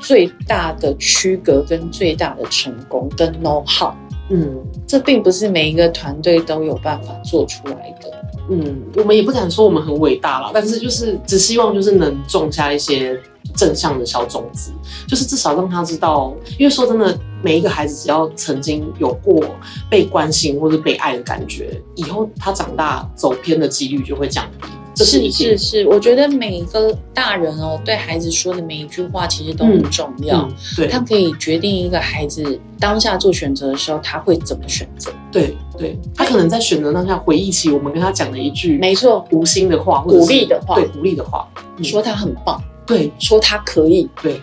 最大的区隔跟最大的成功跟 know how。嗯，这并不是每一个团队都有办法做出来的。嗯，我们也不敢说我们很伟大啦，但是就是只希望就是能种下一些正向的小种子，就是至少让他知道，因为说真的，每一个孩子只要曾经有过被关心或者被爱的感觉，以后他长大走偏的几率就会降低。是是是，我觉得每一个大人哦，对孩子说的每一句话其实都很重要。嗯嗯、对，他可以决定一个孩子当下做选择的时候，他会怎么选择。对对，他可能在选择当下回忆起我们跟他讲的一句没错无心的话，鼓励的话，对鼓励的话，说他很棒，对，说他可以，对，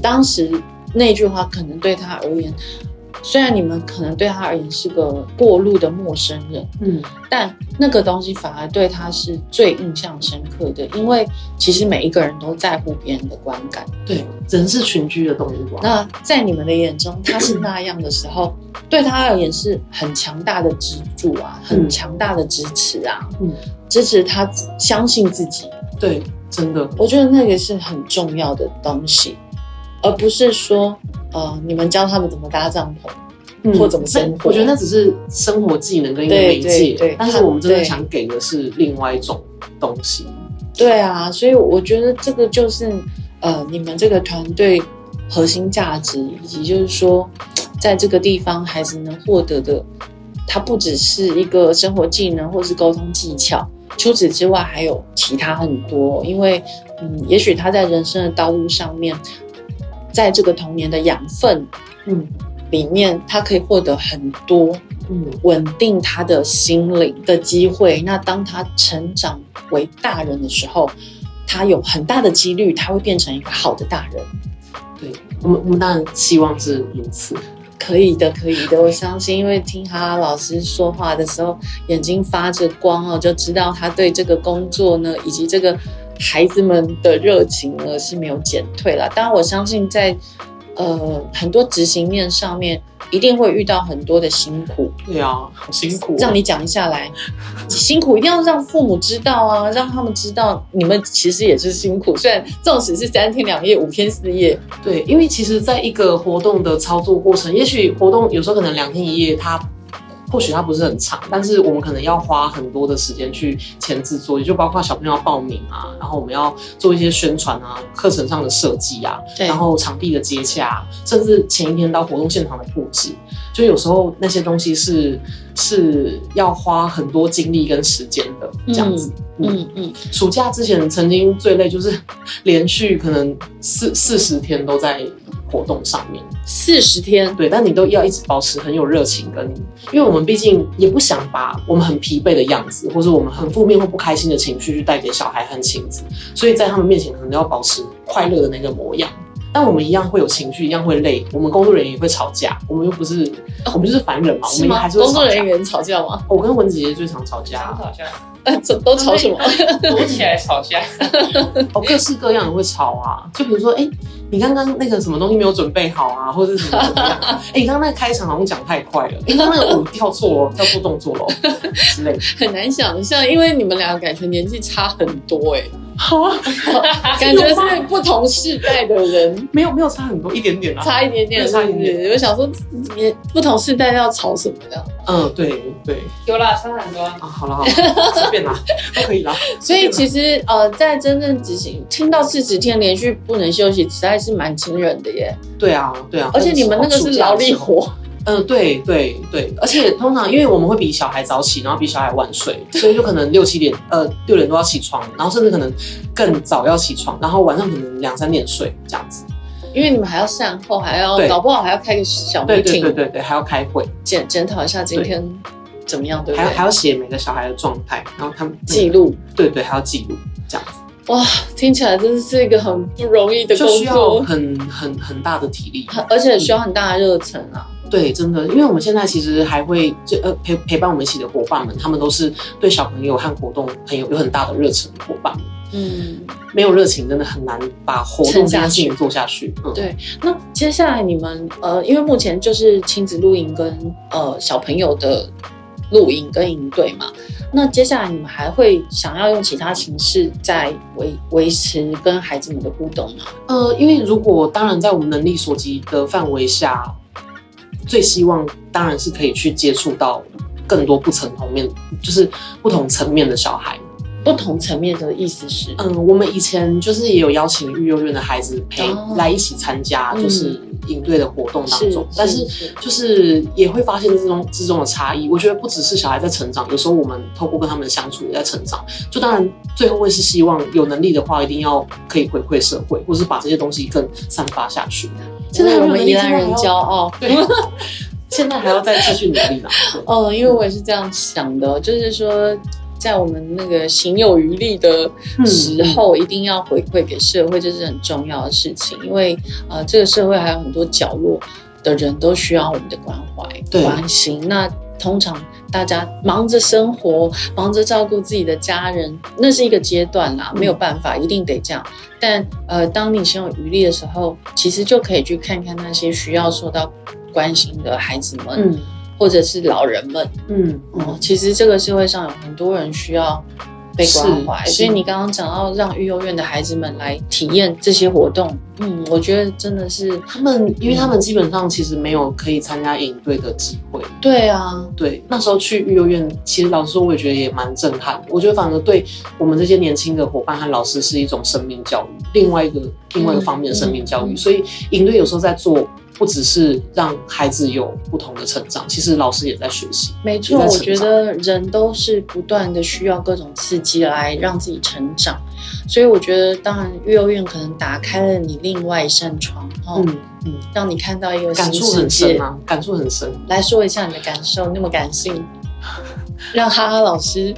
当时那句话可能对他而言。虽然你们可能对他而言是个过路的陌生人，嗯，但那个东西反而对他是最印象深刻的，因为其实每一个人都在乎别人的观感，对，人是群居的动物。那在你们的眼中，他是那样的时候，对他而言是很强大的支柱啊，很强大的支持啊，嗯，支持他相信自己。对，真的，我觉得那个是很重要的东西。而不是说，呃，你们教他们怎么搭帐篷，嗯、或怎么生活。我觉得那只是生活技能跟一个媒介，但是我们真的想给的是另外一种东西。对啊，所以我觉得这个就是，呃，你们这个团队核心价值，以及就是说，在这个地方孩子能获得的，它不只是一个生活技能或是沟通技巧，除此之外还有其他很多。因为，嗯，也许他在人生的道路上面。在这个童年的养分，嗯，里面，他可以获得很多，嗯，稳定他的心灵的机会。那当他成长为大人的时候，他有很大的几率，他会变成一个好的大人。对，我们，我们当然希望是如此。可以的，可以的，我相信，因为听哈哈老师说话的时候，眼睛发着光哦，就知道他对这个工作呢，以及这个。孩子们的热情呢是没有减退了。当然，我相信在呃很多执行面上面，一定会遇到很多的辛苦。对啊，好辛苦哦。让你讲一下来，辛苦一定要让父母知道啊，让他们知道你们其实也是辛苦。虽然纵使是三天两夜、五天四夜，对，因为其实在一个活动的操作过程，也许活动有时候可能两天一夜，它。或许它不是很长，但是我们可能要花很多的时间去前置作业，就包括小朋友要报名啊，然后我们要做一些宣传啊，课程上的设计啊，然后场地的接洽，甚至前一天到活动现场的布置，就有时候那些东西是是要花很多精力跟时间的这样子。嗯嗯，嗯，暑假之前曾经最累就是 连续可能四四十天都在。活动上面四十天，对，但你都要一直保持很有热情，跟因为我们毕竟也不想把我们很疲惫的样子，或者我们很负面或不开心的情绪去带给小孩和亲子，所以在他们面前可能都要保持快乐的那个模样。但我们一样会有情绪，一样会累，我们工作人员也会吵架，我们又不是，我们就是凡人嘛，我们还是会工作人员吵架吗？我跟文子姐姐最常吵架，吵架，呃，都吵什么？躲起来吵架，哦，各式各样的会吵啊，就比如说，哎、欸。你刚刚那个什么东西没有准备好啊，或者是什么怎么样？你刚刚那个开场好像讲太快了，你刚刚那个舞跳错了，跳错动作了之类，很难想象，因为你们两个感觉年纪差很多哎、欸。好啊，感觉是不同世代的人，没有没有差很多，一点点啦，差一点点，差一点点。我想说，你不同世代要吵什么的？嗯，对对，有啦，差很多啊。好了好了，随便啦，都可以啦。所以其实呃，在真正执行听到四十天连续不能休息，实在是蛮惊人的耶。对啊对啊，而且你们那个是劳力活。嗯，对对对，而且通常因为我们会比小孩早起，然后比小孩晚睡，所以就可能六七点，呃，六点多要起床，然后甚至可能更早要起床，然后晚上可能两三点睡这样子。因为你们还要善后，还要搞不好还要开个小 meeting，对对对对对，还要开会检检讨一下今天怎么样，对不对？还要还要写每个小孩的状态，然后他们记录，对对，还要记录这样子。哇，听起来真的是一个很不容易的工作，需要很很很大的体力，而且需要很大的热忱啊。对，真的，因为我们现在其实还会就呃陪陪伴我们一起的伙伴们，他们都是对小朋友和活动很有有很大的热忱的伙伴们。嗯，没有热情真的很难把活动这件事情做下去。嗯，对。那接下来你们呃，因为目前就是亲子露营跟呃小朋友的露营跟营队嘛，那接下来你们还会想要用其他形式在维维持跟孩子们的互动吗？呃，因为如果当然在我们能力所及的范围下。最希望当然是可以去接触到更多不同层面，就是不同层面的小孩。不同层面的意思是，嗯，我们以前就是也有邀请育幼院的孩子陪来一起参加，就是营队的活动当中。但是就是也会发现这种之中的差异。我觉得不只是小孩在成长，有时候我们透过跟他们相处也在成长。就当然最后会是希望有能力的话，一定要可以回馈社会，或是把这些东西更散发下去。现在我们宜兰人骄傲，对，现在还要再继续努力呢。哦，因为我也是这样想的，就是说，在我们那个行有余力的时候，一定要回馈给社会，这是很重要的事情。因为呃，这个社会还有很多角落的人都需要我们的关怀、关心。那通常大家忙着生活，忙着照顾自己的家人，那是一个阶段啦，没有办法，一定得这样。但呃，当你心有余力的时候，其实就可以去看看那些需要受到关心的孩子们，嗯、或者是老人们。嗯，哦，其实这个社会上有很多人需要被关怀，所以你刚刚讲到让育幼院的孩子们来体验这些活动，嗯，我觉得真的是他们，因为他们基本上其实没有可以参加营队的机会。对啊，对，那时候去育幼院，其实老实说，我也觉得也蛮震撼。我觉得反而对我们这些年轻的伙伴和老师是一种生命教育，另外一个另外一个方面的生命教育。嗯嗯、所以营队有时候在做。不只是让孩子有不同的成长，其实老师也在学习。没错，我觉得人都是不断的需要各种刺激来让自己成长，所以我觉得，当然育儿院可能打开了你另外一扇窗，嗯嗯，让你看到一个。感触很深啊，感触很深。来说一下你的感受，那么感性，让哈哈老师。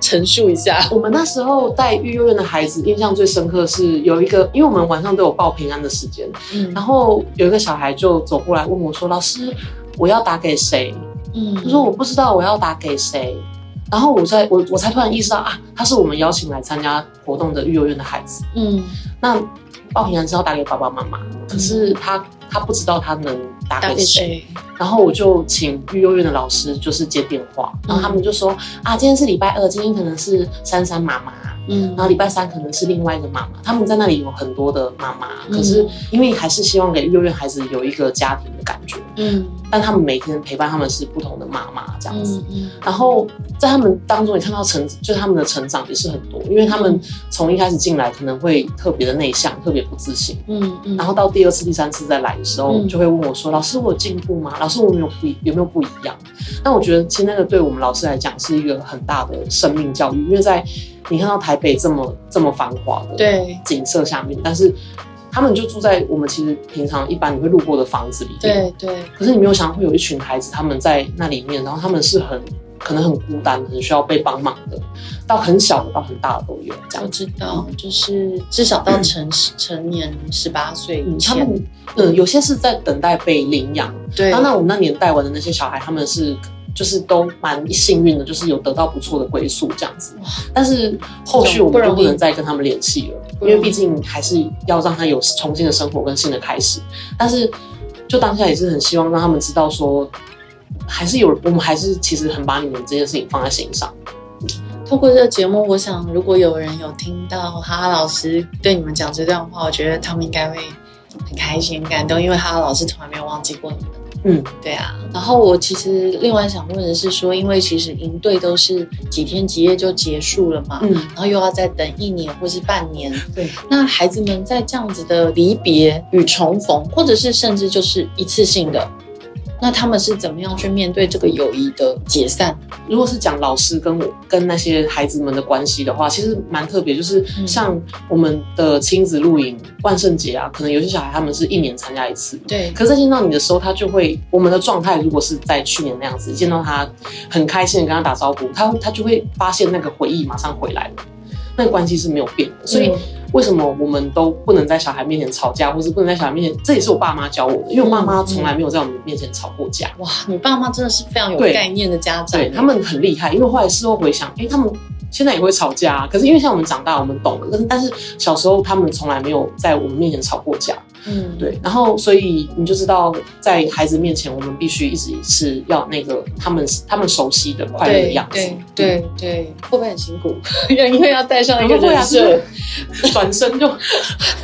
陈述一下，我们那时候带育幼院的孩子，印象最深刻是有一个，因为我们晚上都有报平安的时间，嗯，然后有一个小孩就走过来问我说：“老师，我要打给谁？”嗯，他说：“我不知道我要打给谁。”然后我在我我才突然意识到啊，他是我们邀请来参加活动的育幼院的孩子，嗯，那报平安是要打给爸爸妈妈，可是他他不知道他能打给谁。然后我就请育幼院的老师就是接电话，然后他们就说啊，今天是礼拜二，今天可能是珊珊妈妈，嗯，然后礼拜三可能是另外一个妈妈，他们在那里有很多的妈妈，可是因为还是希望给育幼院孩子有一个家庭的感觉，嗯，但他们每天陪伴他们是不同的妈妈这样子，嗯，然后在他们当中你看到成就是他们的成长也是很多，因为他们从一开始进来可能会特别的内向，特别不自信，嗯嗯，然后到第二次、第三次再来的时候，就会问我说，老师我有进步吗？老师，我们有不有没有不一样？那我觉得其实那个对我们老师来讲是一个很大的生命教育，因为在你看到台北这么这么繁华的景色下面，但是他们就住在我们其实平常一般你会路过的房子里面，对对。可是你没有想到会有一群孩子他们在那里面，然后他们是很可能很孤单，很需要被帮忙的，到很小的到很大的都有。这样我知道，就是至少到成、嗯、成年十八岁以前。嗯，有些是在等待被领养，对。那我们那年代玩的那些小孩，他们是就是都蛮幸运的，就是有得到不错的归宿这样子。但是后续我们就不能再跟他们联系了，因为毕竟还是要让他有重新的生活跟新的开始。但是就当下也是很希望让他们知道说，还是有我们还是其实很把你们这件事情放在心上。透过这个节目，我想如果有人有听到哈哈老师对你们讲这段话，我觉得他们应该会很开心、很感动，因为哈哈老师从来没有忘记过你们。嗯，对啊。然后我其实另外想问的是说，因为其实营队都是几天几夜就结束了嘛，嗯，然后又要再等一年或是半年，对。那孩子们在这样子的离别与重逢，或者是甚至就是一次性的。那他们是怎么样去面对这个友谊的解散？如果是讲老师跟我跟那些孩子们的关系的话，其实蛮特别。就是像我们的亲子露营、万圣节啊，可能有些小孩他们是一年参加一次。对。可是在见到你的时候，他就会我们的状态，如果是在去年那样子，见到他很开心的跟他打招呼，他他就会发现那个回忆马上回来了，那个关系是没有变的。所以。嗯为什么我们都不能在小孩面前吵架，或是不能在小孩面前？这也是我爸妈教我的，因为我爸妈从来没有在我们面前吵过架。哇，你爸妈真的是非常有概念的家长，对，他们很厉害。因为后来事后回想，哎，他们现在也会吵架，可是因为像我们长大，我们懂了。但是但是小时候他们从来没有在我们面前吵过架。嗯，对，然后所以你就知道，在孩子面前，我们必须一直是要那个他们他们熟悉的快乐的样子。对对对，会不会很辛苦？因为要带上一个人设，转身就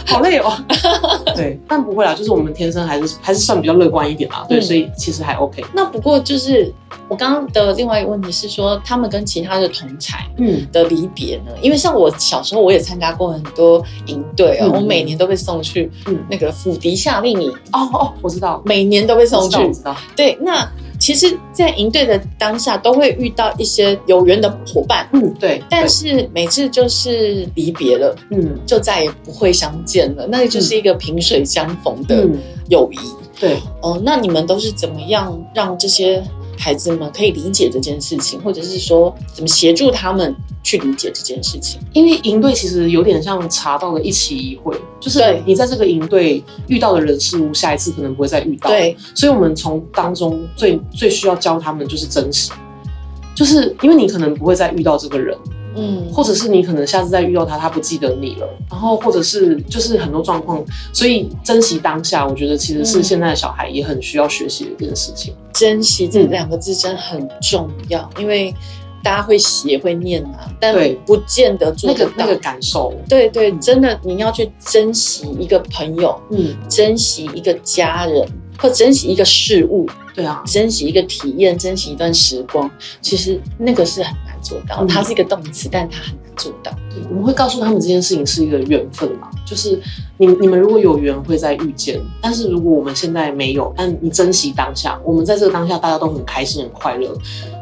好累哦。对，但不会啦，就是我们天生还是还是算比较乐观一点嘛。对，所以其实还 OK。那不过就是我刚刚的另外一个问题是说，他们跟其他的同才嗯的离别呢？因为像我小时候我也参加过很多营队啊，我每年都被送去嗯那个。府邸夏令营哦哦，我知道，每年都会送去。我知道，对，那其实，在营队的当下，都会遇到一些有缘的伙伴，嗯，对。但是每次就是离别了，嗯，就再也不会相见了，那个就是一个萍水相逢的友谊。对，哦，那你们都是怎么样让这些孩子们可以理解这件事情，或者是说怎么协助他们？去理解这件事情，因为营队其实有点像茶道的一期一会，就是你在这个营队遇到的人事物，下一次可能不会再遇到。对，所以我们从当中最最需要教他们就是真实，就是因为你可能不会再遇到这个人，嗯，或者是你可能下次再遇到他，他不记得你了，然后或者是就是很多状况，所以珍惜当下，我觉得其实是现在的小孩也很需要学习的一件事情。珍惜这两个字真的很重要，因为。大家会写会念啊，但不见得做得到那个那个感受。对对，真的你要去珍惜一个朋友，嗯，珍惜一个家人，或珍惜一个事物，对啊，珍惜一个体验，珍惜一段时光。其实那个是很难做到，嗯、它是一个动词，但它很难做到。对，我们会告诉他们这件事情是一个缘分嘛，就是你你们如果有缘会再遇见，但是如果我们现在没有，但你珍惜当下，我们在这个当下大家都很开心很快乐。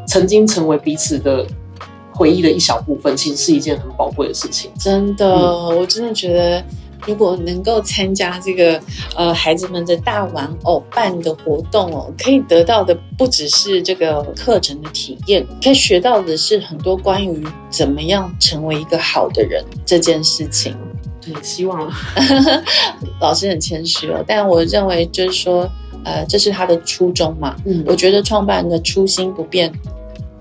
曾经成为彼此的回忆的一小部分，其实是一件很宝贵的事情。真的，嗯、我真的觉得，如果能够参加这个呃孩子们的大玩偶办的活动哦，可以得到的不只是这个课程的体验，可以学到的是很多关于怎么样成为一个好的人这件事情。对，希望。老师很谦虚哦，但我认为就是说，呃，这是他的初衷嘛。嗯，我觉得创办人的初心不变。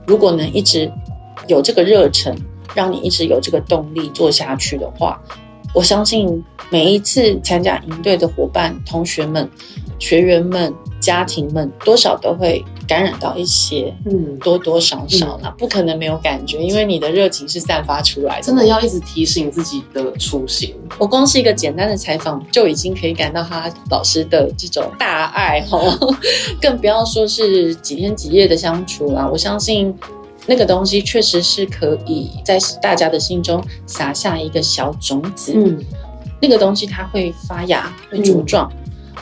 如果能一直有这个热忱，让你一直有这个动力做下去的话，我相信每一次参加营队的伙伴、同学们、学员们、家庭们，多少都会感染到一些，嗯，多多少少啦，不可能没有感觉，因为你的热情是散发出来的。真的要一直提醒自己的初心。我光是一个简单的采访，就已经可以感到他老师的这种大爱哈，更不要说是几天几夜的相处啦。我相信那个东西确实是可以在大家的心中撒下一个小种子，嗯，那个东西它会发芽，会茁壮。嗯。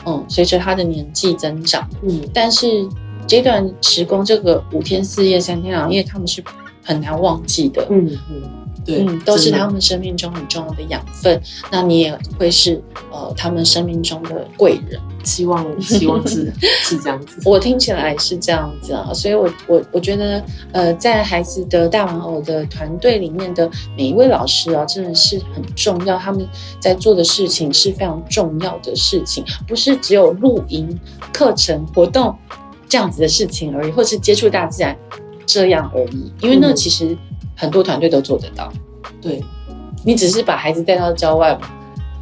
嗯，随着他的年纪增长，嗯，但是这段时光，这个五天四夜、三天两夜，他们是很难忘记的，嗯嗯，对，嗯，都是他们生命中很重要的养分。那你也会是呃，他们生命中的贵人。希望 希望是是这样子，我听起来是这样子啊，所以我我我觉得，呃，在孩子的大玩偶的团队里面的每一位老师啊，真的是很重要，他们在做的事情是非常重要的事情，不是只有露营课程活动这样子的事情而已，或是接触大自然这样而已。因为那其实很多团队都做得到。对，你只是把孩子带到郊外嘛。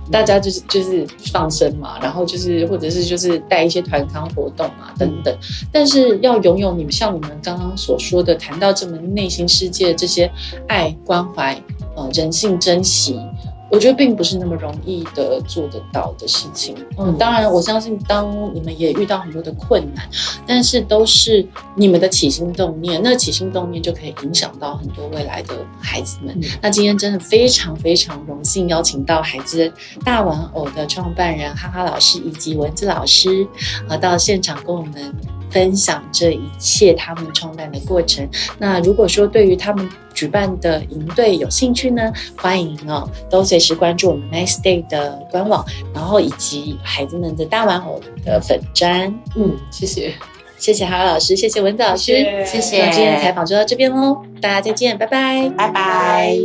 大家就是就是放生嘛，然后就是或者是就是带一些团康活动啊等等，但是要拥有你们像你们刚刚所说的谈到这么内心世界这些爱关怀呃人性珍惜。我觉得并不是那么容易的做得到的事情。嗯，当然，我相信当你们也遇到很多的困难，但是都是你们的起心动念，那起心动念就可以影响到很多未来的孩子们。嗯、那今天真的非常非常荣幸邀请到孩子大玩偶的创办人哈哈老师以及蚊子老师啊到现场跟我们。分享这一切他们创办的过程。那如果说对于他们举办的营队有兴趣呢，欢迎哦，都随时关注我们 Nice Day 的官网，然后以及孩子们的大玩偶的粉砖。嗯，谢谢，谢谢哈老师，谢谢文子老师，谢谢。今天的采访就到这边喽，大家再见，拜拜，拜拜。